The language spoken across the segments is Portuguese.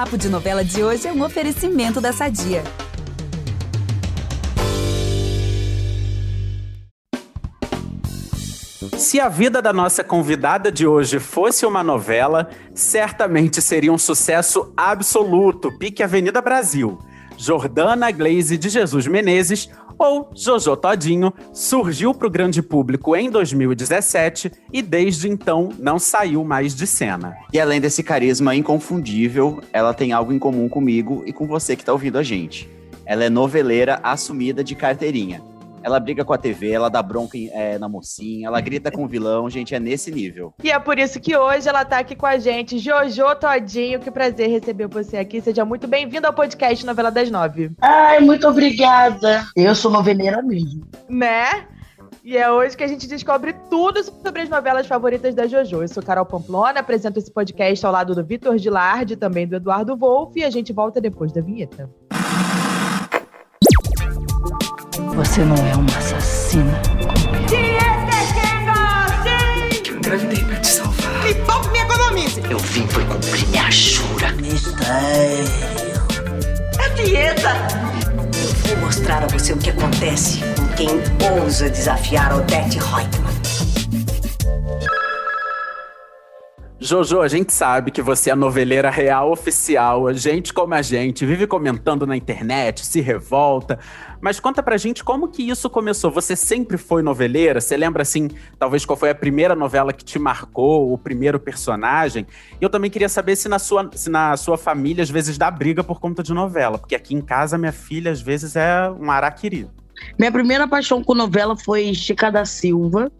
Papo de Novela de hoje é um oferecimento da Sadia. Se a vida da nossa convidada de hoje fosse uma novela, certamente seria um sucesso absoluto, pique Avenida Brasil. Jordana Glaze de Jesus Menezes, ou Jojo Todinho, surgiu para o grande público em 2017 e desde então não saiu mais de cena. E além desse carisma inconfundível, ela tem algo em comum comigo e com você que está ouvindo a gente. Ela é noveleira assumida de carteirinha. Ela briga com a TV, ela dá bronca é, na mocinha, ela grita com o vilão, gente, é nesse nível. E é por isso que hoje ela tá aqui com a gente. Jojo Todinho, que prazer receber você aqui. Seja muito bem-vindo ao podcast Novela das Nove. Ai, muito obrigada. Eu sou noveleira mesmo. Né? E é hoje que a gente descobre tudo sobre as novelas favoritas da JoJo. Eu sou Carol Pamplona, apresento esse podcast ao lado do Vitor Gilardi, também do Eduardo Wolff, e a gente volta depois da vinheta. Você não é uma assassina como eu. Eu engravidei pra te salvar. Me poupe, me economize. Eu vim foi cumprir minha jura. Mistério. É dieta. Eu vou mostrar a você o que acontece com quem ousa desafiar Odette Reutemann. Jojo, a gente sabe que você é noveleira real oficial, a gente como a gente, vive comentando na internet, se revolta. Mas conta pra gente como que isso começou. Você sempre foi noveleira? Você lembra, assim, talvez qual foi a primeira novela que te marcou, o primeiro personagem? E eu também queria saber se na sua, se na sua família, às vezes, dá briga por conta de novela. Porque aqui em casa, minha filha, às vezes, é um araquiri. Minha primeira paixão com novela foi Chica da Silva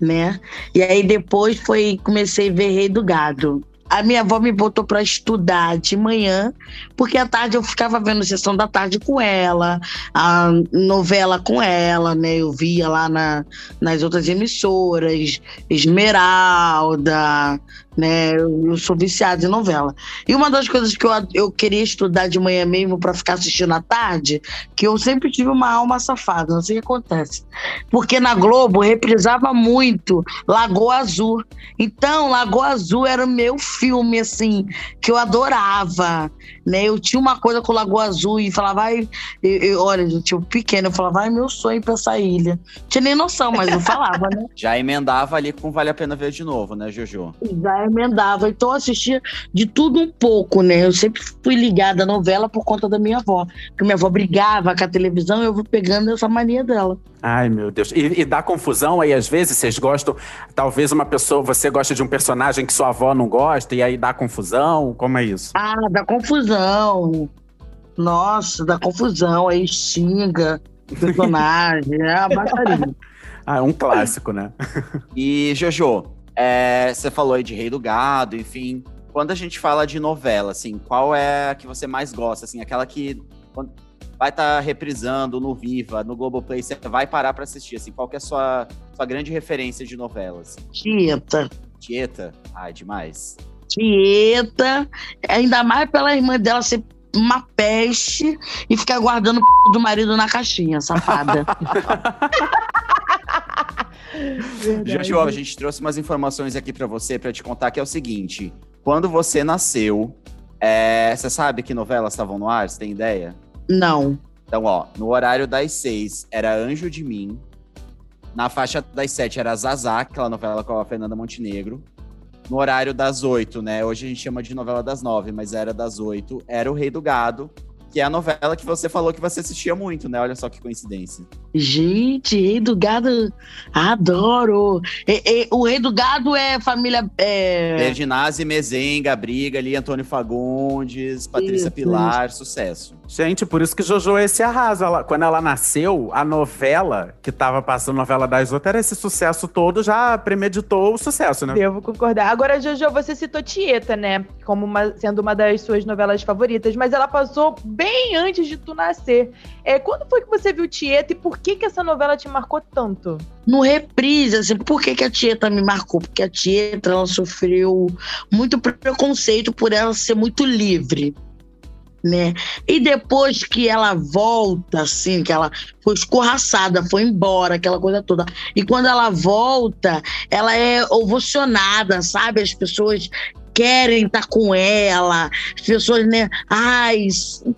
né? E aí depois foi comecei a ver Rei do Gado. A minha avó me botou para estudar de manhã, porque à tarde eu ficava vendo sessão da tarde com ela, a novela com ela, né? Eu via lá na, nas outras emissoras, Esmeralda, né? Eu sou viciada em novela. E uma das coisas que eu, eu queria estudar de manhã mesmo para ficar assistindo à tarde, que eu sempre tive uma alma safada, não sei o que acontece. Porque na Globo reprisava muito Lagoa Azul. Então, Lagoa Azul era o meu filme, assim, que eu adorava. Né? Eu tinha uma coisa com Lagoa Azul e falava, vai, eu, eu, olha, gente, eu pequeno, eu falava, vai, meu sonho pra essa ilha. Tinha nem noção, mas eu falava, né? Já emendava ali com Vale a Pena Ver de novo, né, Jojo? Já emendava. Então eu assistia de tudo um pouco, né? Eu sempre fui ligada à novela por conta da minha avó. Porque minha avó brigava com a televisão e eu vou pegando essa mania dela. Ai, meu Deus. E, e, dá confusão aí, às vezes, vocês gostam. Talvez uma pessoa, você gosta de um personagem que sua avó não gosta, e aí dá confusão? Como é isso? Ah, dá confusão. Nossa, dá confusão. Aí xinga o personagem. é a baixaria. ah, é um clássico, né? e, Jojo, é, você falou aí de Rei do Gado, enfim. Quando a gente fala de novela, assim, qual é a que você mais gosta? Assim, aquela que vai estar tá reprisando no Viva, no Globoplay, você vai parar para assistir, assim, qual que é a sua, sua grande referência de novelas? Tieta. Tieta? Ai, demais. Tieta, ainda mais pela irmã dela ser uma peste e ficar guardando o do marido na caixinha, safada. Jojo, a gente trouxe umas informações aqui para você para te contar que é o seguinte: quando você nasceu, é, você sabe que novelas estavam no ar? Você tem ideia? Não. Então, ó, no horário das seis era Anjo de Mim. Na faixa das sete era Zazá, aquela novela com a Fernanda Montenegro. No horário das oito, né? Hoje a gente chama de novela das nove, mas era das oito. Era o Rei do Gado que é a novela que você falou que você assistia muito, né? Olha só que coincidência. Gente, Rei do Gado, adoro! E, e, o Rei do Gado é família. É... Berdinazzi, Mezenga, Briga ali, Antônio Fagundes, Patrícia isso, Pilar, isso. sucesso. Gente, por isso que Jojo esse arrasa. Ela, quando ela nasceu, a novela que tava passando, novela das outras, era esse sucesso todo, já premeditou o sucesso, né? Devo concordar. Agora, Jojo, você citou Tieta, né? Como uma, sendo uma das suas novelas favoritas, mas ela passou bem bem antes de tu nascer. É, quando foi que você viu Tieta e por que, que essa novela te marcou tanto? No reprise, assim, por que, que a Tieta me marcou? Porque a Tieta, ela sofreu muito preconceito por ela ser muito livre. Né? E depois que ela volta, assim, que ela foi escorraçada, foi embora, aquela coisa toda. E quando ela volta, ela é ovacionada, sabe? As pessoas querem estar com ela. As pessoas, né? Ai,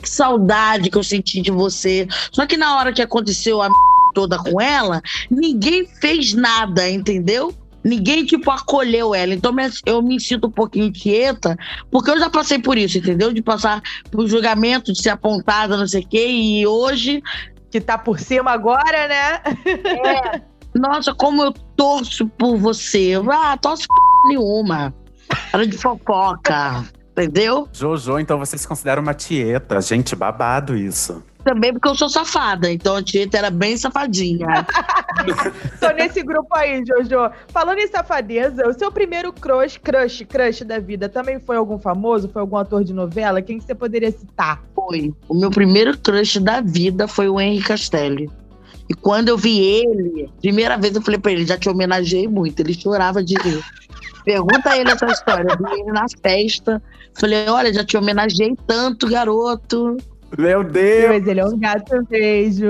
que saudade que eu senti de você. Só que na hora que aconteceu a toda com ela, ninguém fez nada, entendeu? Ninguém, tipo, acolheu ela. Então eu me sinto um pouquinho tieta, porque eu já passei por isso, entendeu? De passar por julgamento, de ser apontada, não sei o quê. E hoje. Que tá por cima agora, né? É. Nossa, como eu torço por você. Ah, torço por nenhuma. Era de fofoca. Entendeu? Jojo, então você se considera uma tieta. Gente, babado isso. Também porque eu sou safada, então a tieta era bem safadinha. Tô nesse grupo aí, Jojo. Falando em safadeza, o seu primeiro crush, crush, crush da vida também foi algum famoso? Foi algum ator de novela? Quem que você poderia citar? Foi. O meu primeiro crush da vida foi o Henry Castelli. E quando eu vi ele, primeira vez eu falei pra ele, já te homenageei muito. Ele chorava de rir. Pergunta a ele essa história. Eu vi ele na festa. Falei, olha, já te homenageei tanto, garoto. Meu Deus! Mas ele é um gato beijo.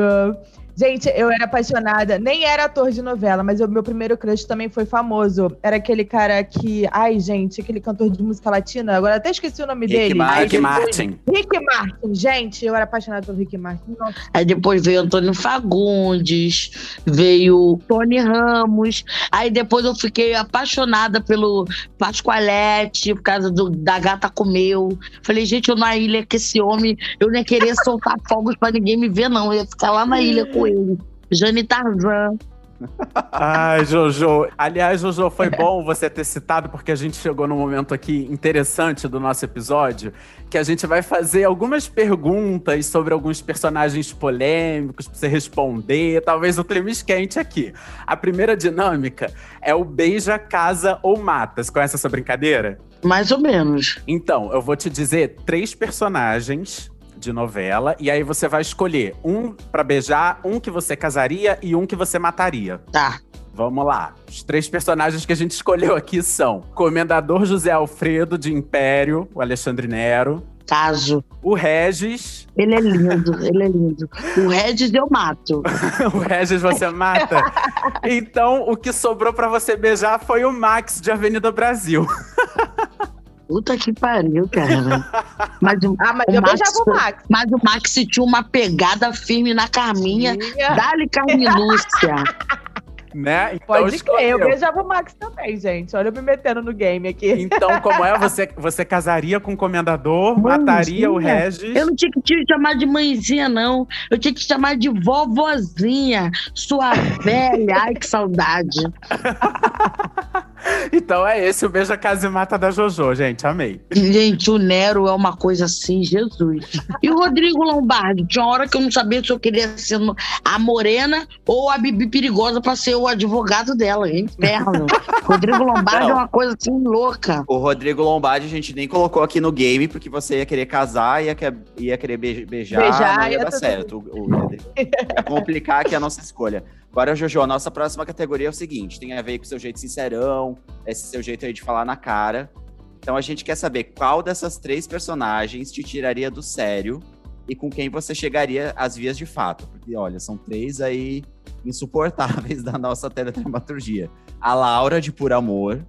Gente, eu era apaixonada. Nem era ator de novela, mas o meu primeiro crush também foi famoso. Era aquele cara que. Ai, gente, aquele cantor de música latina. Agora até esqueci o nome Rick dele. Martin. Rick Martin. Rick Martin, gente, eu era apaixonada pelo Rick Martin. Nossa. Aí depois veio Antônio Fagundes, veio Tony Ramos. Aí depois eu fiquei apaixonada pelo Pascoalete, por causa do, da gata comeu. Falei, gente, eu na ilha com esse homem, eu não ia querer soltar fogos pra ninguém me ver, não. Eu ia ficar lá na ilha com ele. Jane Tarzan. Ai, Jojo. Aliás, Jojo, foi bom você ter citado, porque a gente chegou num momento aqui interessante do nosso episódio, que a gente vai fazer algumas perguntas sobre alguns personagens polêmicos pra você responder. Talvez o clima esquente aqui. A primeira dinâmica é o beija, casa ou mata. Você conhece essa brincadeira? Mais ou menos. Então, eu vou te dizer três personagens de novela e aí você vai escolher um pra beijar, um que você casaria e um que você mataria. Tá. Vamos lá. Os três personagens que a gente escolheu aqui são Comendador José Alfredo de Império, o Alexandre Nero, Caso. o Regis, Ele é lindo, ele é lindo. O Regis eu mato. o Regis você mata. Então, o que sobrou pra você beijar foi o Max de Avenida Brasil. Puta que pariu, cara. Mas o, Ah, mas o eu Max, beijava o Max. Mas o Max tinha uma pegada firme na Carminha. Minha. Dá-lhe Carminúcia. né? Então, Pode crer, eu beijava o Max também, gente. Olha eu me metendo no game aqui. Então, como é? Você, você casaria com o comendador, Mãezinha? mataria o Regis. Eu não tinha que te chamar de mãezinha, não. Eu tinha que te chamar de vovozinha. Sua velha. Ai, que saudade. Então é esse o beija, casa e mata da Jojo, gente. Amei. Gente, o Nero é uma coisa assim, Jesus. E o Rodrigo Lombardi? Tinha uma hora que eu não sabia se eu queria ser a Morena ou a Bibi Perigosa pra ser o advogado dela. É Inferno. Rodrigo Lombardi é uma coisa assim louca. O Rodrigo Lombardi a gente nem colocou aqui no game, porque você ia querer casar, ia, que- ia querer be- beijar, Beijar, não ia ia dar certo. O, o, ia complicar aqui a nossa escolha. Agora, Jojo, a nossa próxima categoria é o seguinte: tem a ver com o seu jeito sincerão, esse seu jeito aí de falar na cara. Então a gente quer saber qual dessas três personagens te tiraria do sério e com quem você chegaria às vias de fato. Porque, olha, são três aí insuportáveis da nossa teledramaturgia. A Laura, de Por Amor,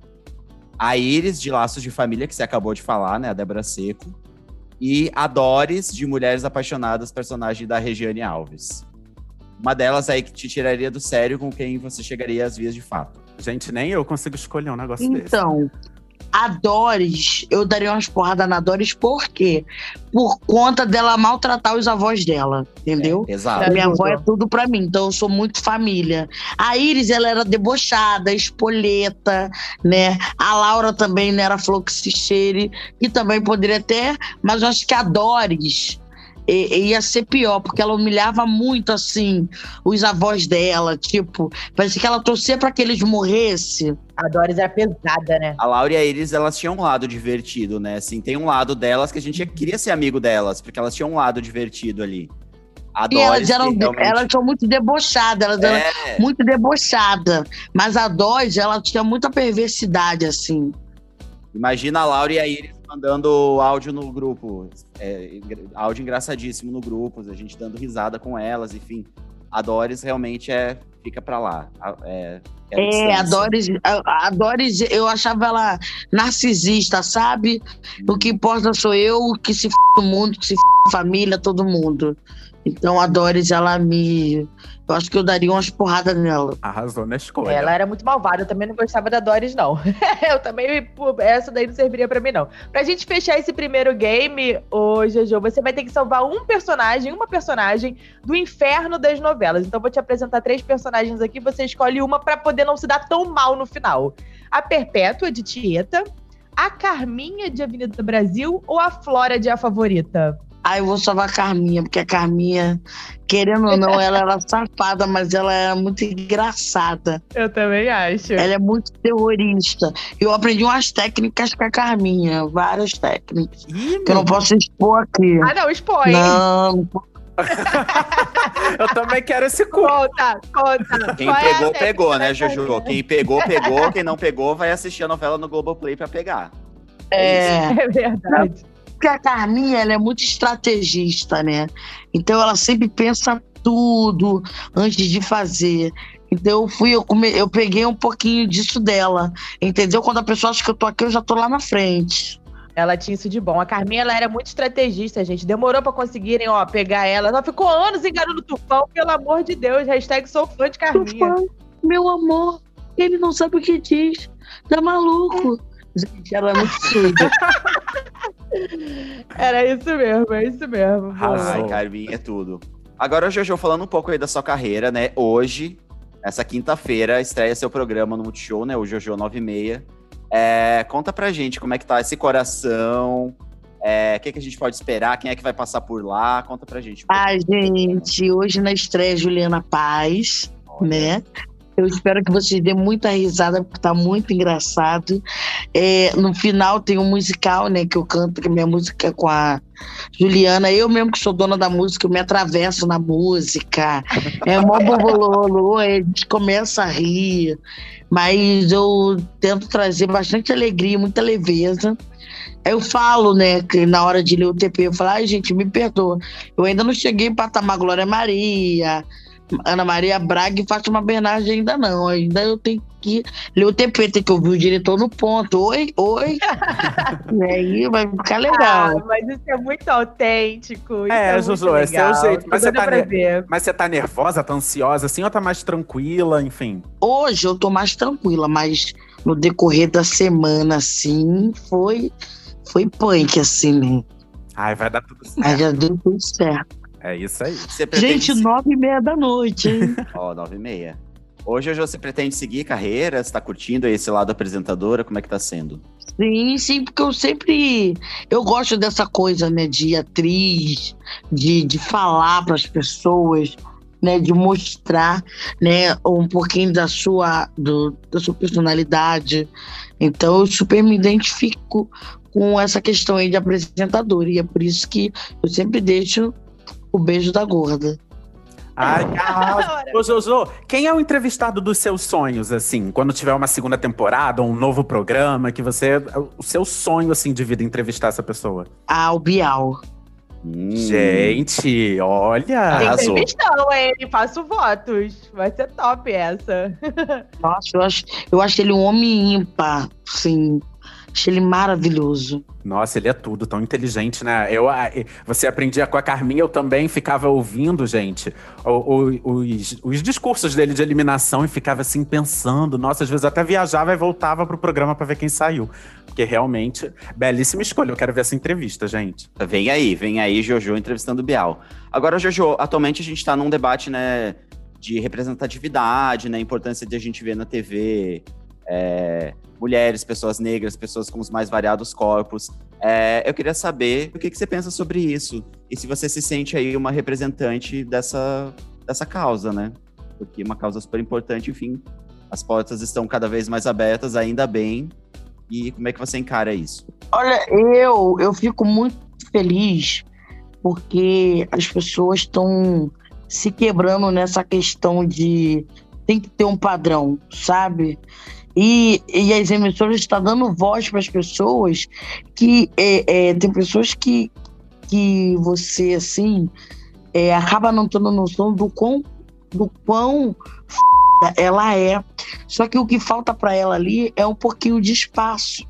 a Iris, de Laços de Família, que você acabou de falar, né? A Débora Seco. E a Doris, de Mulheres Apaixonadas, personagem da Regiane Alves. Uma delas aí que te tiraria do sério com quem você chegaria às vias de fato. Gente, nem eu consigo escolher um negócio desse. Então, a Doris, eu daria umas porradas na Doris, por quê? Por conta dela maltratar os avós dela, entendeu? Exato. Tá. Minha Ajuda. avó é tudo pra mim, então eu sou muito família. A Iris, ela era debochada, espoleta, né? A Laura também não era flor que se cheire, e também poderia ter, mas eu acho que a Doris e- e ia ser pior, porque ela humilhava muito, assim, os avós dela, tipo, parecia que ela torcia pra que eles morressem. A Doris é pesada, né? A Laura e a Iris, elas tinham um lado divertido, né? Assim, tem um lado delas que a gente queria ser amigo delas, porque elas tinham um lado divertido ali. A E elas Doris, eram, realmente- elas são muito debochadas, elas eram É, muito debochada. Mas a Dodge, ela tinha muita perversidade, assim. Imagina a Laura e a Iris mandando áudio no grupo. É, áudio engraçadíssimo no grupo, a gente dando risada com elas, enfim. A Doris realmente é fica pra lá. É, é a Doris, a, a Doris, eu achava ela narcisista, sabe? O que importa sou eu, que se f o mundo, que se f a família, todo mundo. Então a Doris, ela me eu acho que eu daria umas porradas nela. Arrasou na escolha. Ela era muito malvada, eu também não gostava da Doris, não. eu também, essa daí não serviria para mim, não. Pra gente fechar esse primeiro game, ô Jojo, você vai ter que salvar um personagem, uma personagem do inferno das novelas. Então eu vou te apresentar três personagens aqui, você escolhe uma para poder não se dar tão mal no final. A Perpétua, de Tieta, a Carminha, de Avenida Brasil, ou a Flora, de A Favorita? Ah, eu vou salvar a Carminha, porque a Carminha, querendo ou não, ela era safada, mas ela era muito engraçada. Eu também acho. Ela é muito terrorista. Eu aprendi umas técnicas com a Carminha, várias técnicas. Ih, que eu não posso expor aqui. Ah, não, expõe. Não, não eu também quero esse cu. Conta, conta. Quem Qual é pegou, é pegou, né, Juju? Quem pegou, pegou. Quem não pegou, vai assistir a novela no Globoplay pra pegar. É, é verdade. Porque a Carminha, ela é muito estrategista, né? Então ela sempre pensa tudo antes de fazer. Então eu fui, eu, come, eu peguei um pouquinho disso dela, entendeu? Quando a pessoa acha que eu tô aqui, eu já tô lá na frente. Ela tinha isso de bom. A Carminha, ela era muito estrategista, gente. Demorou para conseguirem, ó, pegar ela. Ela ficou anos enganando o Tufão, pelo amor de Deus. Hashtag sou fã de Carminha. Tufão, meu amor, ele não sabe o que diz. Tá maluco. Gente, ela é muito surda. Era isso mesmo, é isso mesmo. Ai, Carminha, é tudo. Agora, Jojo, falando um pouco aí da sua carreira, né? Hoje, essa quinta-feira, estreia seu programa no Multishow, né? O Jojo 96. É, conta pra gente como é que tá esse coração, é, o que, que, a gente pode esperar? Quem é que vai passar por lá? Conta pra gente. Um ah, gente, hoje na estreia Juliana Paz, Olha. né? Eu espero que vocês dêem muita risada, porque tá muito engraçado. É, no final tem um musical, né, que eu canto, que é minha música com a Juliana. Eu mesmo que sou dona da música, eu me atravesso na música. É mó bobololo, a gente começa a rir. Mas eu tento trazer bastante alegria, muita leveza. Eu falo, né, que na hora de ler o TP, eu falo, ai, gente, me perdoa. Eu ainda não cheguei em patamar Glória Maria, Ana Maria Braga e Fátima Bernardes ainda não. Ainda eu tenho que ler o TP, tem que ouvir o diretor no ponto. Oi, oi. e aí vai ficar legal. Ah, mas isso é muito autêntico. É, é Juju, esse é o jeito. Mas você, tá mas você tá nervosa, tá ansiosa assim, ou tá mais tranquila, enfim? Hoje eu tô mais tranquila, mas no decorrer da semana, assim, foi, foi punk, assim, né? Ai, vai dar tudo certo. Aí já deu tudo certo. É isso aí. Gente, nove e meia da noite, hein? Ó, oh, nove e meia. Hoje, hoje você pretende seguir carreira? Você tá curtindo esse lado apresentadora? Como é que tá sendo? Sim, sim, porque eu sempre. Eu gosto dessa coisa, né, de atriz, de, de falar para as pessoas, né, de mostrar, né, um pouquinho da sua, do, da sua personalidade. Então, eu super me identifico com essa questão aí de apresentador. E é por isso que eu sempre deixo o beijo da gorda. Ai, Ô, Jojo, quem é o entrevistado dos seus sonhos, assim? Quando tiver uma segunda temporada ou um novo programa, que você. O seu sonho, assim, de vida entrevistar essa pessoa? Ah, o Bial. Hum. Gente, olha. Tem entrevistão, ele faço votos. Vai ser top essa. Nossa, eu acho, eu acho ele um homem ímpar, sim. Achei ele maravilhoso. Nossa, ele é tudo, tão inteligente, né? Eu, você aprendia com a Carminha, eu também ficava ouvindo, gente, os, os discursos dele de eliminação e ficava assim pensando. Nossa, às vezes até viajava e voltava pro programa para ver quem saiu. Porque realmente, belíssima escolha. Eu quero ver essa entrevista, gente. Vem aí, vem aí, Jojo entrevistando o Bial. Agora, Jojo, atualmente a gente tá num debate, né, de representatividade, né, importância de a gente ver na TV é, mulheres, pessoas negras, pessoas com os mais variados corpos. É, eu queria saber o que, que, você pensa sobre isso e se você se sente aí uma representante dessa, dessa causa, né? Porque é uma causa super importante, enfim, as portas estão cada vez mais abertas, ainda bem. E como é que você encara isso? Olha, eu, eu fico muito feliz porque as pessoas estão se quebrando nessa questão de tem que ter um padrão, sabe? E, e as emissoras estão dando voz para as pessoas que é, é, tem pessoas que, que você, assim, é, acaba não tendo noção do quão, do quão ela é. Só que o que falta para ela ali é um pouquinho de espaço.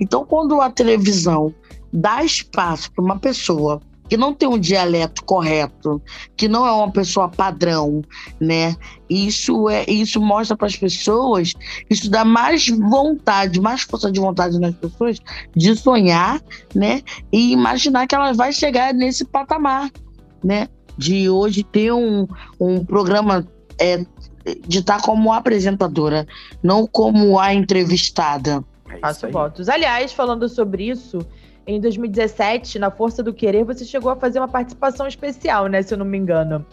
Então, quando a televisão dá espaço para uma pessoa que não tem um dialeto correto, que não é uma pessoa padrão, né? Isso é isso mostra para as pessoas, isso dá mais vontade, mais força de vontade nas pessoas de sonhar, né? E imaginar que elas vai chegar nesse patamar, né? De hoje ter um, um programa é, de estar como apresentadora, não como a entrevistada. É Faço votos. Aliás, falando sobre isso, em 2017, na Força do Querer, você chegou a fazer uma participação especial, né? Se eu não me engano.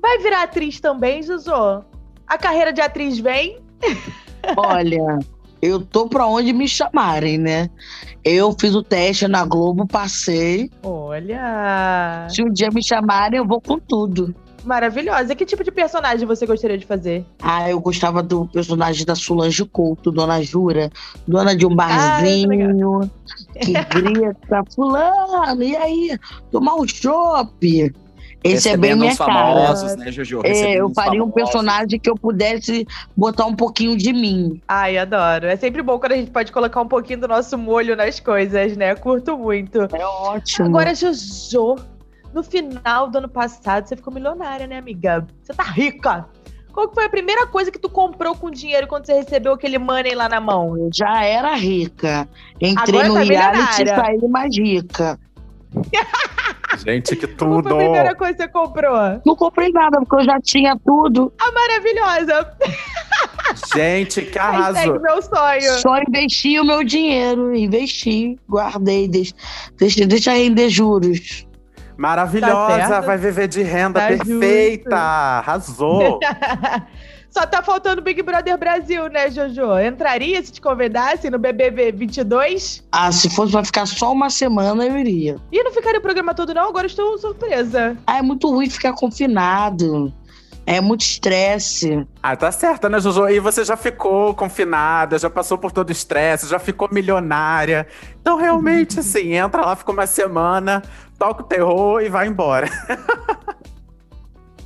Vai virar atriz também, Josô? A carreira de atriz vem? Olha, eu tô pra onde me chamarem, né? Eu fiz o teste na Globo, passei. Olha! Se um dia me chamarem, eu vou com tudo. Maravilhosa. Que tipo de personagem você gostaria de fazer? Ah, eu gostava do personagem da Solange Couto, Dona Jura, dona de um Ah, é barzinho, que grita, fulano, e aí? Tomar um chopp. Esse é bem Recebendo minha os cara. famosos, né, Jojo? É, eu faria um famosos. personagem que eu pudesse botar um pouquinho de mim. Ai, adoro. É sempre bom quando a gente pode colocar um pouquinho do nosso molho nas coisas, né? Curto muito. É ótimo. Agora, Jojo, no final do ano passado, você ficou milionária, né, amiga? Você tá rica. Qual que foi a primeira coisa que tu comprou com dinheiro quando você recebeu aquele money lá na mão? Eu já era rica. Entrei Agora no tá reality e saí mais rica. Gente, que Qual tudo! foi a primeira coisa que você comprou? Não comprei nada, porque eu já tinha tudo. maravilhosa! Gente, que arraso! meu sonho. Só investi o meu dinheiro. Investi, guardei, deixa, deixa, deixa render juros. Tá Maravilhosa! certo. Vai viver de renda Tá perfeita! Arrasou! Só tá faltando Big Brother Brasil, né, Jojo? Entraria se te convidasse no BBB 22? Ah, se fosse pra ficar só uma semana, eu iria. E não ficaria o programa todo, não? Agora estou surpresa. Ah, é muito ruim ficar confinado. É muito estresse. Ah, tá certa, né, Jojo? E você já ficou confinada, já passou por todo o estresse, já ficou milionária. Então, realmente, assim, entra lá, fica uma semana, toca o terror e vai embora.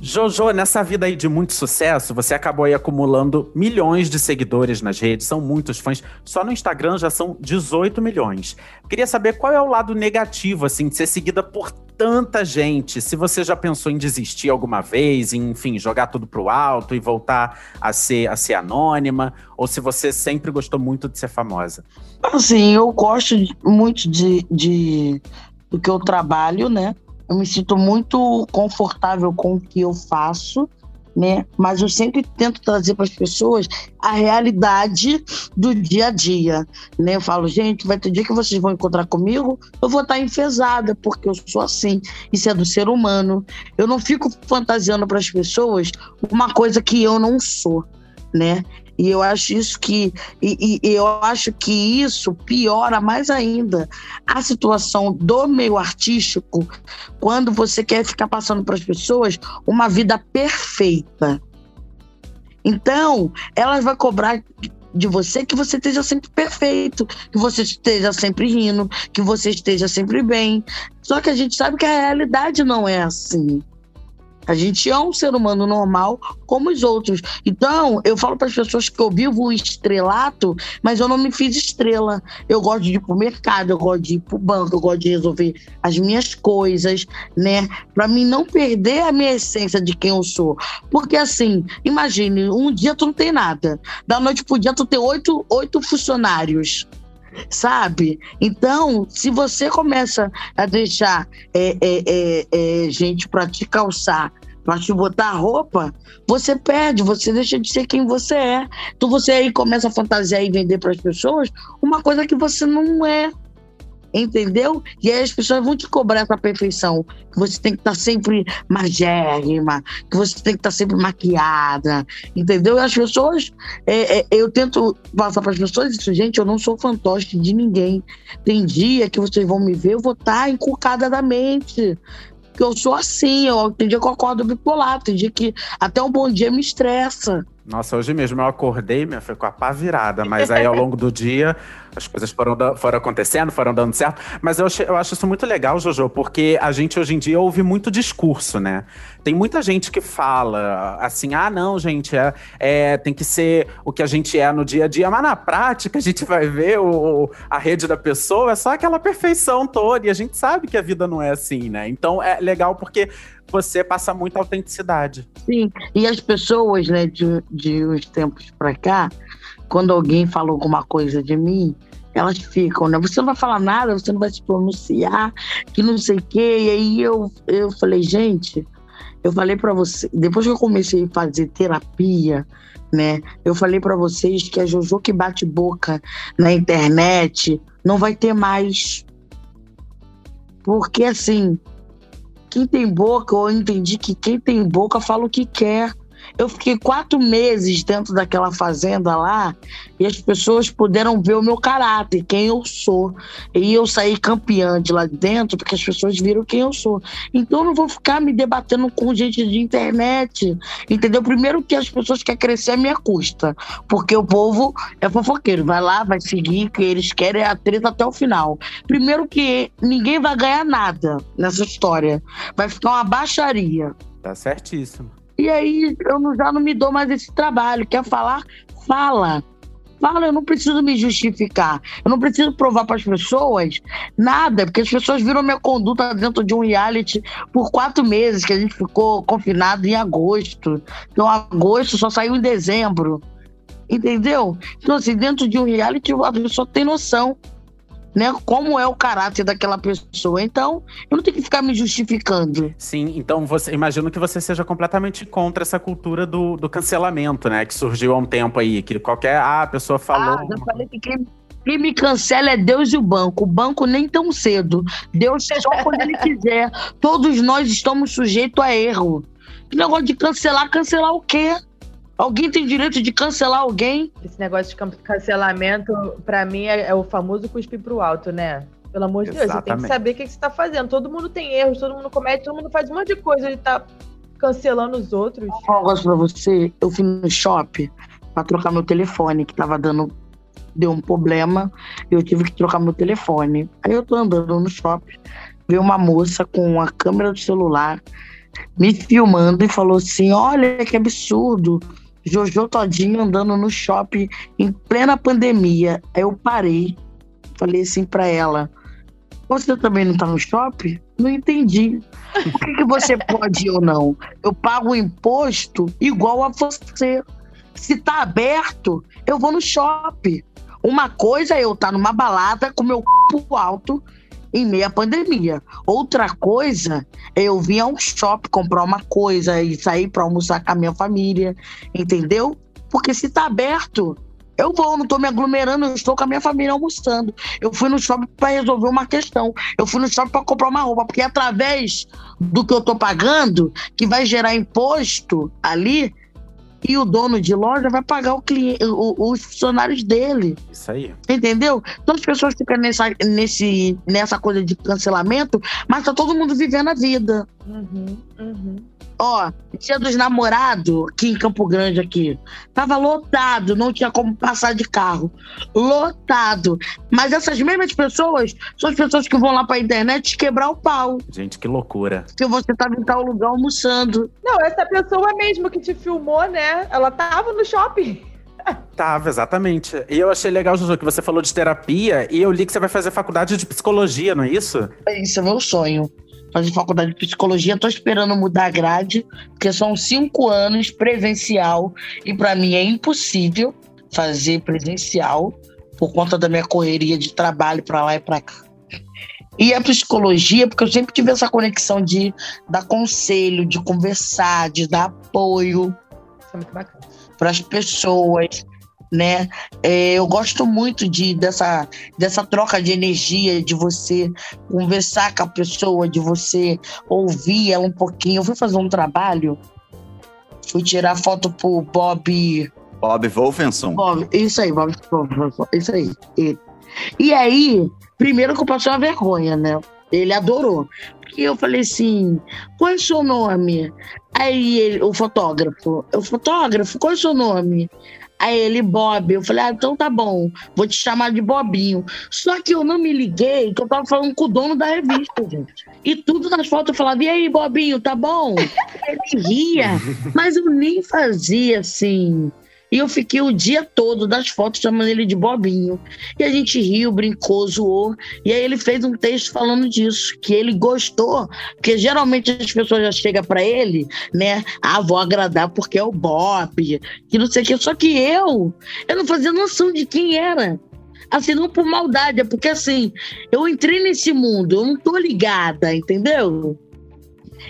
Jojo, nessa vida aí de muito sucesso, você acabou aí acumulando milhões de seguidores nas redes, são muitos fãs. Só no Instagram já são 18 milhões. Queria saber qual é o lado negativo, assim, de ser seguida por tanta gente. Se você já pensou em desistir alguma vez, em, enfim, jogar tudo pro alto e voltar a ser, a ser anônima, ou se você sempre gostou muito de ser famosa. Assim, eu gosto muito de, de do que eu trabalho, né? Eu me sinto muito confortável com o que eu faço, né? Mas eu sempre tento trazer para as pessoas a realidade do dia a dia, né? Eu falo, gente, vai ter dia que vocês vão encontrar comigo, eu vou estar enfesada, porque eu sou assim. Isso é do ser humano. Eu não fico fantasiando para as pessoas uma coisa que eu não sou, né? E eu acho isso que e, e eu acho que isso piora mais ainda a situação do meio artístico quando você quer ficar passando para as pessoas uma vida perfeita. Então, elas vão cobrar de você que você esteja sempre perfeito, que você esteja sempre rindo, que você esteja sempre bem. Só que a gente sabe que a realidade não é assim. A gente é um ser humano normal como os outros. Então, eu falo para as pessoas que eu vivo o estrelato, mas eu não me fiz estrela. Eu gosto de ir pro mercado, eu gosto de ir pro banco, eu gosto de resolver as minhas coisas, né? Para mim não perder a minha essência de quem eu sou. Porque assim, imagine, um dia tu não tem nada. Da noite pro dia tu tem oito, oito funcionários. Sabe? Então, se você começa a deixar é, é, é, é, gente para te calçar, para te botar roupa, você perde, você deixa de ser quem você é. Então você aí começa a fantasiar e vender para as pessoas uma coisa que você não é. Entendeu? E aí as pessoas vão te cobrar essa perfeição. Que você tem que estar sempre magérrima, que você tem que estar sempre maquiada. Entendeu? E as pessoas. é, é, eu tento passar para as pessoas isso, gente, eu não sou fantoche de ninguém. Tem dia que vocês vão me ver, eu vou estar encucada da mente. Porque eu sou assim, eu, tem dia que eu acordo bipolar, tem dia que até um bom dia me estressa. Nossa, hoje mesmo eu acordei, minha foi com a pá virada, mas aí ao longo do dia as coisas foram, foram acontecendo, foram dando certo. Mas eu, eu acho isso muito legal, Jojo, porque a gente hoje em dia ouve muito discurso, né? Tem muita gente que fala assim: ah, não, gente, é, é, tem que ser o que a gente é no dia a dia, mas na prática a gente vai ver o, a rede da pessoa, é só aquela perfeição toda, e a gente sabe que a vida não é assim, né? Então é legal porque você passa muita autenticidade. Sim, e as pessoas, né, de, de uns tempos pra cá, quando alguém fala alguma coisa de mim, elas ficam, né? Você não vai falar nada, você não vai se pronunciar, que não sei o quê. E aí eu, eu falei, gente, eu falei para você, depois que eu comecei a fazer terapia, né? Eu falei para vocês que a Jojo que bate boca na internet não vai ter mais. Porque assim, quem tem boca, eu entendi que quem tem boca fala o que quer. Eu fiquei quatro meses dentro daquela fazenda lá e as pessoas puderam ver o meu caráter, quem eu sou. E eu saí campeã de lá dentro porque as pessoas viram quem eu sou. Então eu não vou ficar me debatendo com gente de internet, entendeu? Primeiro que as pessoas querem crescer à minha custa, porque o povo é fofoqueiro, vai lá, vai seguir, que eles querem a treta até o final. Primeiro que ninguém vai ganhar nada nessa história. Vai ficar uma baixaria. Tá certíssimo. E aí eu já não me dou mais esse trabalho. Quer falar? Fala. Fala, eu não preciso me justificar. Eu não preciso provar para as pessoas nada, porque as pessoas viram minha conduta dentro de um reality por quatro meses, que a gente ficou confinado em agosto. Então, agosto só saiu em dezembro. Entendeu? Então, assim, dentro de um reality, a pessoa tem noção né? Como é o caráter daquela pessoa. Então, eu não tenho que ficar me justificando. Sim, então você imagino que você seja completamente contra essa cultura do, do cancelamento, né? Que surgiu há um tempo aí, que qualquer ah, a pessoa falou. Ah, eu falei que quem, quem me cancela é Deus e o banco. O banco nem tão cedo. Deus só quando ele quiser. Todos nós estamos sujeitos a erro. Que negócio de cancelar, cancelar o quê? Alguém tem direito de cancelar alguém? Esse negócio de cancelamento, para mim, é, é, o famoso cuspir pro alto, né? Pelo amor de Deus, você tem que saber o que, você tá fazendo. Todo mundo tem erros, todo mundo comete, todo mundo faz um monte de coisa. Ele tá cancelando os outros. Vou falar um negócio pra você. Eu fui no shopping pra trocar meu telefone, que tava dando. Deu um problema, eu tive que trocar meu telefone. Aí eu tô andando no shopping, veio uma moça com a câmera do celular me filmando e falou assim: Olha que absurdo, Jojo Todinho andando no shopping em plena pandemia. Aí eu parei, falei assim para ela: Você também não tá no shopping? Não entendi. Por que, que você pode ou não? Eu pago o imposto igual a você. Se tá aberto, eu vou no shopping. Uma coisa é eu estar tá numa balada com meu c... alto em meio à pandemia. Outra coisa é eu vir a um shopping comprar uma coisa e sair para almoçar com a minha família, entendeu? Porque se tá aberto, eu vou, não tô me aglomerando, eu estou com a minha família almoçando. Eu fui no shopping para resolver uma questão. Eu fui no shopping para comprar uma roupa, porque através do que eu tô pagando, que vai gerar imposto ali, e o dono de loja vai pagar o cliente, o, os funcionários dele. Isso aí. Entendeu? Então as pessoas ficam nessa, nesse, nessa coisa de cancelamento, mas tá todo mundo vivendo a vida. Uhum, uhum. Ó, dia dos namorados, aqui em Campo Grande, aqui. Tava lotado, não tinha como passar de carro. Lotado. Mas essas mesmas pessoas são as pessoas que vão lá pra internet quebrar o pau. Gente, que loucura. Se você tava em tal lugar almoçando. Não, essa pessoa mesmo que te filmou, né? Ela tava no shopping. Tava, exatamente. E eu achei legal, Juju, que você falou de terapia e eu li que você vai fazer faculdade de psicologia, não é isso? É isso, é meu sonho fazer faculdade de psicologia, tô esperando mudar a grade, porque são cinco anos presencial e para mim é impossível fazer presencial por conta da minha correria de trabalho para lá e para cá. E a psicologia, porque eu sempre tive essa conexão de dar conselho, de conversar, de dar apoio é para as pessoas, né? É, eu gosto muito de, dessa, dessa troca de energia, de você conversar com a pessoa, de você ouvir ela um pouquinho. Eu fui fazer um trabalho, fui tirar foto pro Bob. Bob Wolfenson. Bob, isso aí, Bob Wolfenson, isso aí. E, e aí, primeiro que eu passei uma vergonha, né? Ele adorou. E eu falei assim: qual é o seu nome? Aí ele, o fotógrafo, o fotógrafo, qual é o seu nome? Aí ele, Bob. Eu falei, ah, então tá bom, vou te chamar de Bobinho. Só que eu não me liguei, que eu tava falando com o dono da revista, gente. E tudo nas fotos eu falava, e aí, Bobinho, tá bom? Ele ria, mas eu nem fazia assim. E eu fiquei o dia todo das fotos chamando ele de Bobinho. E a gente riu, brincou, zoou. E aí ele fez um texto falando disso, que ele gostou, porque geralmente as pessoas já chegam para ele, né? Ah, vou agradar porque é o Bob, que não sei o que. Só que eu, eu não fazia noção de quem era assim, não por maldade, é porque assim, eu entrei nesse mundo, eu não tô ligada, entendeu?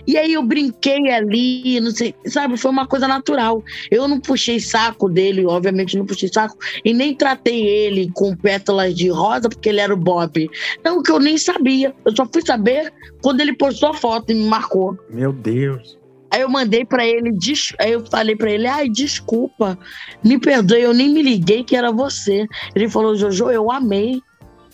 E aí eu brinquei ali, não sei, sabe? Foi uma coisa natural. Eu não puxei saco dele, obviamente não puxei saco, e nem tratei ele com pétalas de rosa, porque ele era o Bob. Não, que eu nem sabia. Eu só fui saber quando ele postou a foto e me marcou. Meu Deus. Aí eu mandei para ele, aí eu falei para ele, ai, desculpa, me perdoe, eu nem me liguei que era você. Ele falou, Jojo, eu amei.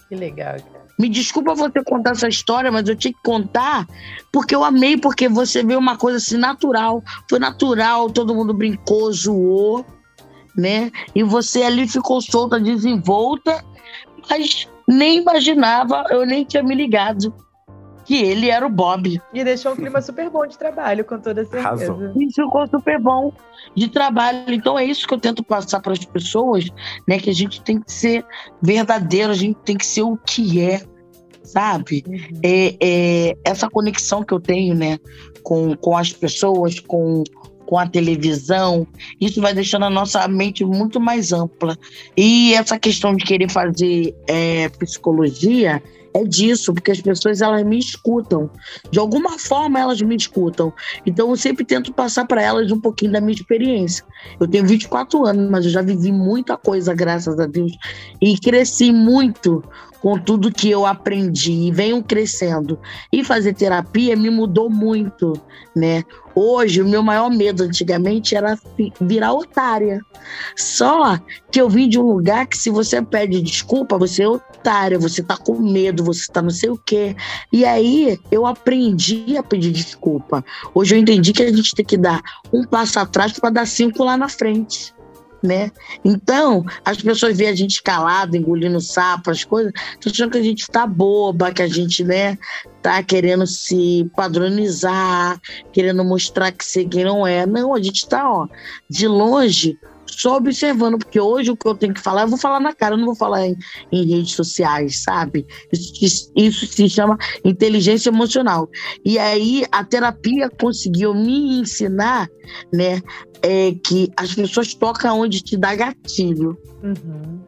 Que legal, cara. Me desculpa você contar essa história, mas eu tinha que contar porque eu amei, porque você vê uma coisa assim natural. Foi natural, todo mundo brincou, zoou, né? E você ali ficou solta, desenvolta, mas nem imaginava, eu nem tinha me ligado que ele era o Bob. E deixou um clima super bom de trabalho, com toda certeza. E ficou super bom de trabalho. Então é isso que eu tento passar para as pessoas, né? Que a gente tem que ser verdadeiro, a gente tem que ser o que é, sabe? Uhum. É, é, essa conexão que eu tenho, né? Com, com as pessoas, com, com a televisão, isso vai deixando a nossa mente muito mais ampla. E essa questão de querer fazer é, psicologia é disso, porque as pessoas elas me escutam. De alguma forma elas me escutam. Então eu sempre tento passar para elas um pouquinho da minha experiência. Eu tenho 24 anos, mas eu já vivi muita coisa, graças a Deus, e cresci muito com tudo que eu aprendi e venho crescendo. E fazer terapia me mudou muito, né? Hoje, o meu maior medo antigamente era virar otária. Só que eu vim de um lugar que se você pede desculpa, você é otária, você tá com medo, você tá não sei o quê. E aí eu aprendi a pedir desculpa. Hoje eu entendi que a gente tem que dar um passo atrás para dar cinco lá na frente né? Então, as pessoas veem a gente calado, engolindo sapo, as coisas, estão achando que a gente tá boba, que a gente, né, tá querendo se padronizar, querendo mostrar que sei quem não é. Não, a gente tá, ó, de longe, só observando, porque hoje o que eu tenho que falar, eu vou falar na cara, eu não vou falar em, em redes sociais, sabe? Isso, isso se chama inteligência emocional. E aí a terapia conseguiu me ensinar, né, é que as pessoas tocam onde te dá gatilho. Uhum.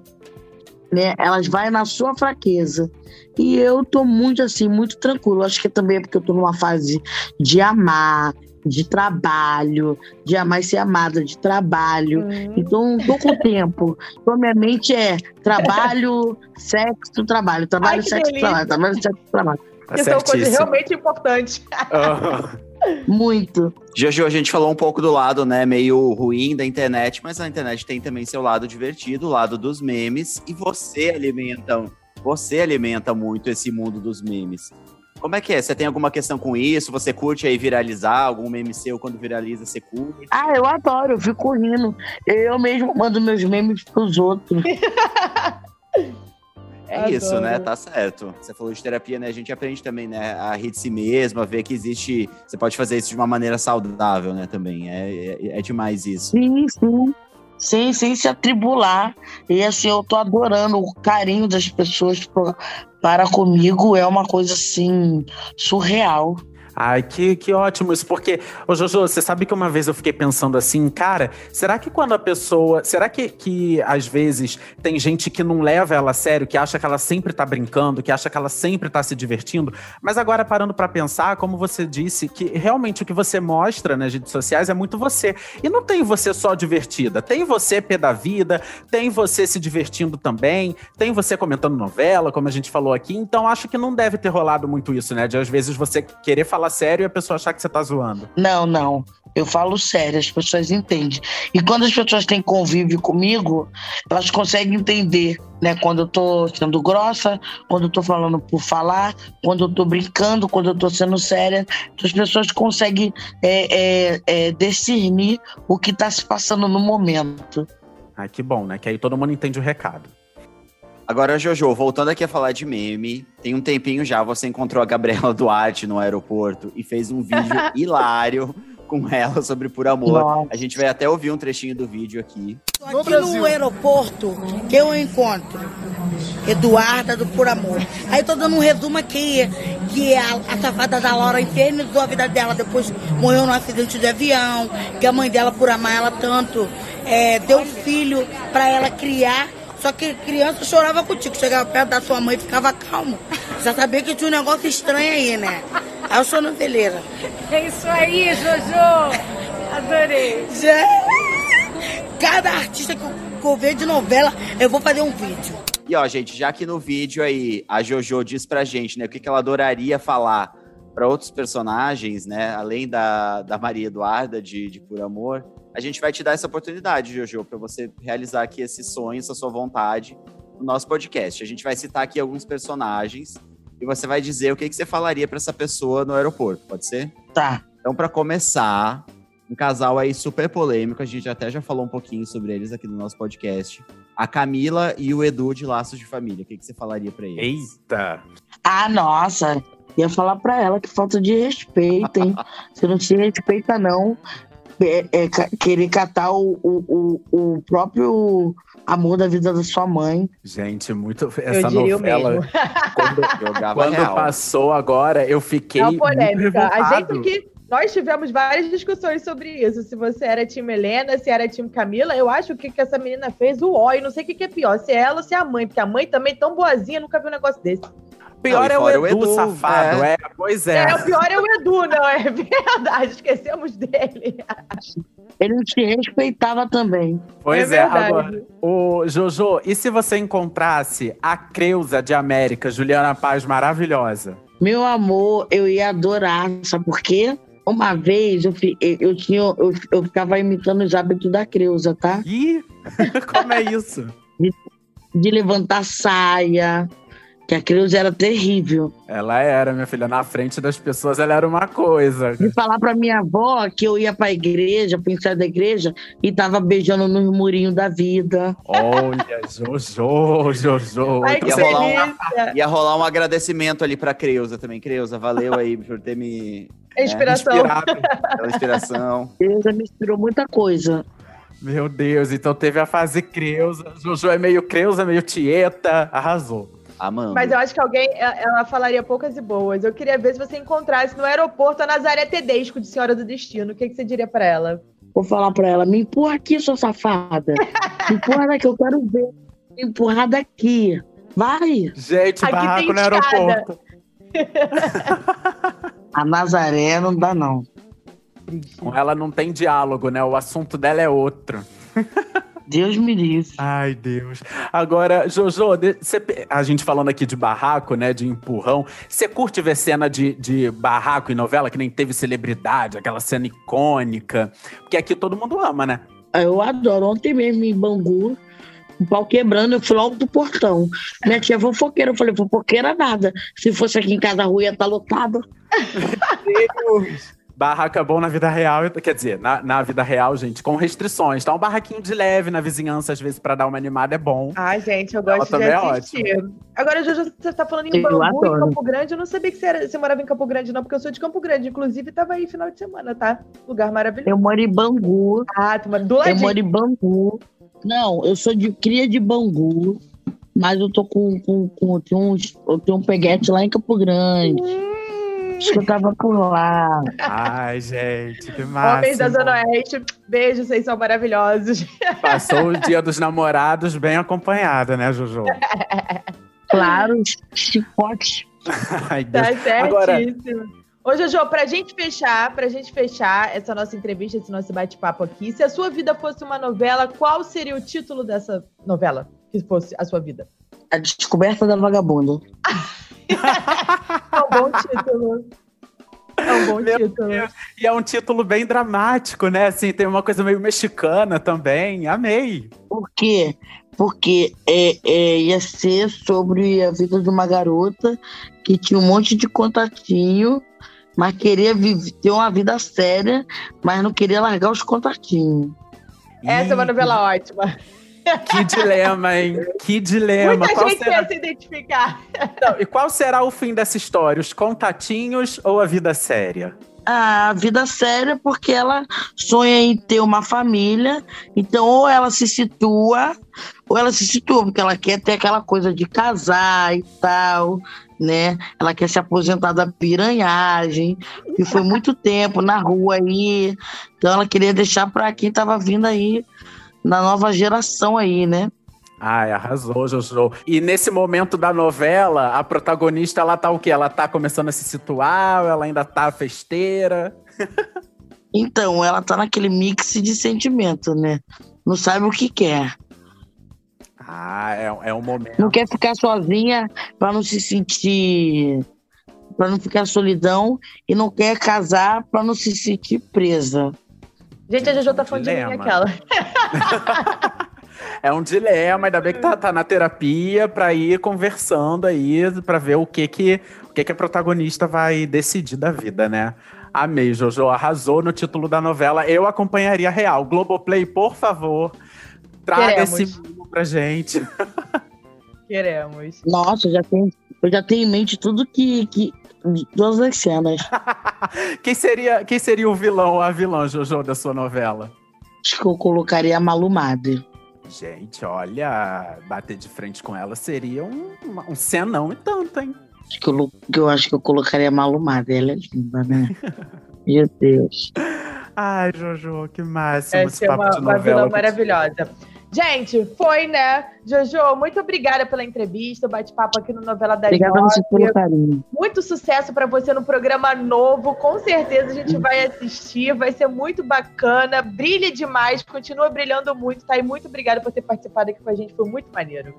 Né? Elas vão na sua fraqueza. E eu tô muito assim, muito tranquilo. Acho que também é porque eu tô numa fase de amar, de trabalho, de amar e ser amada, de trabalho. Uhum. Então, tô com tempo. Então, minha mente é trabalho, sexo, trabalho. Trabalho, Ai, sexo, delícia. trabalho. Trabalho, sexo, trabalho. Tá que são coisas realmente importantes. Uhum. Muito. Jojo, a gente falou um pouco do lado, né, meio ruim da internet, mas a internet tem também seu lado divertido, o lado dos memes, e você alimenta, você alimenta muito esse mundo dos memes. Como é que é? Você tem alguma questão com isso? Você curte aí viralizar? Algum meme seu quando viraliza, você curte? Ah, eu adoro, eu fico rindo. Eu mesmo mando meus memes pros outros. É Adoro. isso, né? Tá certo. Você falou de terapia, né? A gente aprende também, né? A rir de si mesmo, a ver que existe. Você pode fazer isso de uma maneira saudável, né? Também. É, é, é demais isso. Sim, sim. Sem, sem se atribular. E assim, eu tô adorando o carinho das pessoas para comigo. É uma coisa assim, surreal. Ai, que, que ótimo isso, porque, ô Jojo, você sabe que uma vez eu fiquei pensando assim, cara, será que quando a pessoa. Será que, que às vezes tem gente que não leva ela a sério, que acha que ela sempre tá brincando, que acha que ela sempre tá se divertindo? Mas agora, parando para pensar, como você disse, que realmente o que você mostra nas redes sociais é muito você. E não tem você só divertida, tem você pé da vida, tem você se divertindo também, tem você comentando novela, como a gente falou aqui. Então acho que não deve ter rolado muito isso, né? De às vezes você querer falar falar sério e a pessoa achar que você tá zoando. Não, não. Eu falo sério, as pessoas entendem. E quando as pessoas têm convívio comigo, elas conseguem entender, né? Quando eu tô sendo grossa, quando eu tô falando por falar, quando eu tô brincando, quando eu tô sendo séria. Então as pessoas conseguem é, é, é, discernir o que tá se passando no momento. Ai, que bom, né? Que aí todo mundo entende o recado. Agora, Jojo, voltando aqui a falar de meme, tem um tempinho já você encontrou a Gabriela Duarte no aeroporto e fez um vídeo hilário com ela sobre Por Amor. Nossa. A gente vai até ouvir um trechinho do vídeo aqui. Tô aqui no aeroporto que eu encontro Eduarda do Por Amor. Aí tô dando um resumo aqui, que a, a safada da Laura infernizou a vida dela, depois morreu num acidente de avião, que a mãe dela, por amar ela tanto, é, deu filho pra ela criar. Só que criança chorava contigo, chegava perto da sua mãe e ficava calmo. Já sabia que tinha um negócio estranho aí, né? Aí eu sou noveleira. É isso aí, Jojo! Adorei! Já... Cada artista que eu, que eu ver de novela, eu vou fazer um vídeo. E ó, gente, já que no vídeo aí a Jojo diz pra gente, né, o que, que ela adoraria falar pra outros personagens, né, além da, da Maria Eduarda de, de Por Amor, a gente vai te dar essa oportunidade, Jojo, pra você realizar aqui esse sonho, essa sua vontade no nosso podcast. A gente vai citar aqui alguns personagens e você vai dizer o que, que você falaria pra essa pessoa no aeroporto, pode ser? Tá. Então, pra começar, um casal aí super polêmico, a gente até já falou um pouquinho sobre eles aqui no nosso podcast. A Camila e o Edu de Laços de Família. O que, que você falaria pra eles? Eita! Ah, nossa. Ia falar pra ela que falta de respeito, hein? Você não se respeita, não. É, é querer catar o, o, o, o próprio amor da vida da sua mãe. Gente, muito. Essa novela. mesmo. Quando, quando passou agora, eu fiquei. É uma muito polêmica. A gente que. Nós tivemos várias discussões sobre isso. Se você era time Helena, se era time Camila, eu acho que o que essa menina fez, o ó, e não sei o que, que é pior, se é ela ou se é a mãe, porque a mãe também tão boazinha, nunca vi um negócio desse. Pior Não, e é o Edu, o Edu, safado. É. pois é. É, o pior é o Edu, não é verdade, esquecemos dele. Ele não se respeitava também. Pois é é, agora. O Jojo, e se você encontrasse a Creuza de América, Juliana Paz maravilhosa? Meu amor, eu ia adorar, sabe por quê? Uma vez eu, eu, tinha, eu, eu ficava imitando os hábitos da Creuza, tá? Ih, como é isso? De levantar saia, que a Creuza era terrível. Ela era, minha filha, na frente das pessoas, ela era uma coisa. De falar pra minha avó que eu ia pra igreja, pro ensaio da igreja, e tava beijando nos murinhos da vida. Olha, Jojo, Jojo. Ai, Então que ia rolar um-. Ia rolar um agradecimento ali pra Creuza também. Creuza, valeu aí por ter me Inspiração. inspirado. pela inspiração. Creuza me inspirou muita coisa. Meu Deus, então teve a fase Creuza. Jojo é meio Creuza, meio Tieta. Arrasou. Amando. Mas eu acho que alguém, ela falaria poucas e boas. Eu queria ver se você encontrasse no aeroporto a Nazaré Tedesco de Senhora do Destino. O que, que você diria pra ela? Vou falar pra ela, me empurra aqui, sua safada. Me empurra daqui, eu quero ver. Me empurrar daqui. Vai. Gente, Aqui barraco tem no escada. aeroporto. A Nazaré não dá, não. Com ela não tem diálogo, né? O assunto dela é outro. Deus me livre. Ai, Deus. Agora, Jojo, cê a gente falando aqui de barraco, né? De empurrão. Você curte ver cena de, de barraco em novela que nem teve celebridade, aquela cena icônica? Porque aqui todo mundo ama, né? Eu adoro. Ontem mesmo em Bangu, o pau quebrando, eu fui logo do portão. Minha tia fofoqueira. Eu falei, fofoqueira nada. Se fosse aqui em Casa Rua, ia estar lotado. Barraco é bom na vida real, quer dizer, na, na vida real, gente, com restrições. Tá um barraquinho de leve na vizinhança, às vezes, pra dar uma animada, é bom. Ai, gente, eu Ela gosto de também é assistir. Agora, Jojo, você tá falando em Eu Bangu, em. Campo Grande. Eu não sabia que você, era- você morava em Campo Grande, não, porque eu sou de Campo Grande. Inclusive, tava aí final de semana, tá? Lugar maravilhoso. Eu moro em Bangu. Ah, tu mora do Eu ladinho. moro em Bangu. Não, eu sou de cria de Bangu. Mas eu tô com. com, com eu, tenho uns, eu tenho um peguete lá em Campo Grande. Que eu tava por lá. Ai, gente, que massa. Homens da Zona Oeste, beijo, vocês são maravilhosos. Passou o dia dos namorados bem acompanhada, né, Jojo? Claro, chicote. Ai, Deus. Tá certíssimo. Agora- Ô, Jojo, pra gente fechar, pra gente fechar essa nossa entrevista, esse nosso bate-papo aqui, se a sua vida fosse uma novela, qual seria o título dessa novela? Que fosse a sua vida? A descoberta da vagabunda. É um bom título. É um bom Meu título. Deus. E é um título bem dramático, né? Assim, tem uma coisa meio mexicana também. Amei. Por quê? Porque é, é, ia ser sobre a vida de uma garota que tinha um monte de contatinho, mas queria viver, ter uma vida séria, mas não queria largar os contatinhos. Essa é uma novela ótima. Que dilema, hein? Que dilema. Muita Qual gente será... ia se identificar. Não, e qual será o fim dessa história? Os contatinhos ou a vida séria? A vida séria, porque ela sonha em ter uma família, então ou ela se situa, ou ela se situa, porque ela quer ter aquela coisa de casar e tal, né? Ela quer se aposentar da piranhagem, que foi muito tempo na rua aí. Então ela queria deixar para quem estava vindo aí na nova geração aí, né? Ai, arrasou, Jojo. E nesse momento da novela, a protagonista, ela tá o quê? Ela tá começando a se situar, ela ainda tá festeira? Então, ela tá naquele mix de sentimento, né? Não sabe o que quer. Ah, é, é um momento. Não quer ficar sozinha para não se sentir. para não ficar solidão. E não quer casar para não se sentir presa. Gente, a Jojo tá falando de mim aquela. É um dilema, ainda bem que tá, tá na terapia pra ir conversando aí, pra ver o que que, o que que a protagonista vai decidir da vida, né? Amei, Jojo, arrasou no título da novela. Eu acompanharia a real. Globoplay, por favor, traga Queremos. esse mimo pra gente. Queremos. Nossa, eu já tenho, eu já tenho em mente tudo que. que de todas as cenas. Quem seria, quem seria o vilão ou a vilã, Jojo, da sua novela? Acho que eu colocaria a Malumade. Gente, olha, bater de frente com ela seria um, um cenão e tanto, hein? Acho que eu, eu acho que eu colocaria a Malumade. Ela é linda, né? Meu Deus. Ai, Jojo, que máximo esse Essa é papo uma, de uma novela. vilã maravilhosa. Gente, foi, né? Jojo, muito obrigada pela entrevista, o bate-papo aqui no Novela das Obrigada a você pelo carinho. Muito sucesso para você no programa novo. Com certeza a gente vai assistir, vai ser muito bacana. Brilhe demais, continua brilhando muito, tá? E muito obrigada por ter participado aqui com a gente, foi muito maneiro.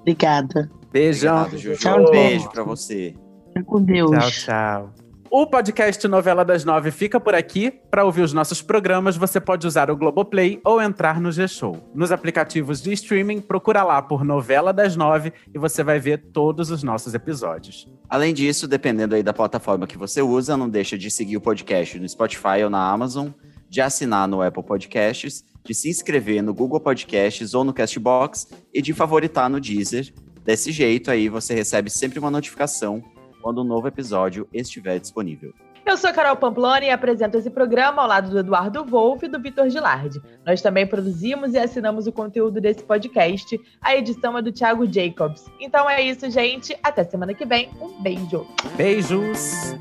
Obrigada. Beijão. Obrigado, Jojo. Tchau, Um beijo pra você. Fica com Deus. Tchau, tchau. O podcast Novela das Nove fica por aqui. Para ouvir os nossos programas, você pode usar o Globoplay ou entrar no G-Show. Nos aplicativos de streaming, procura lá por Novela das Nove e você vai ver todos os nossos episódios. Além disso, dependendo aí da plataforma que você usa, não deixa de seguir o podcast no Spotify ou na Amazon, de assinar no Apple Podcasts, de se inscrever no Google Podcasts ou no Castbox e de favoritar no Deezer. Desse jeito aí você recebe sempre uma notificação quando um novo episódio estiver disponível. Eu sou a Carol Pamplona e apresento esse programa ao lado do Eduardo Wolff e do Vitor Gilardi. Nós também produzimos e assinamos o conteúdo desse podcast. A edição é do Thiago Jacobs. Então é isso, gente. Até semana que vem. Um beijo. Beijos!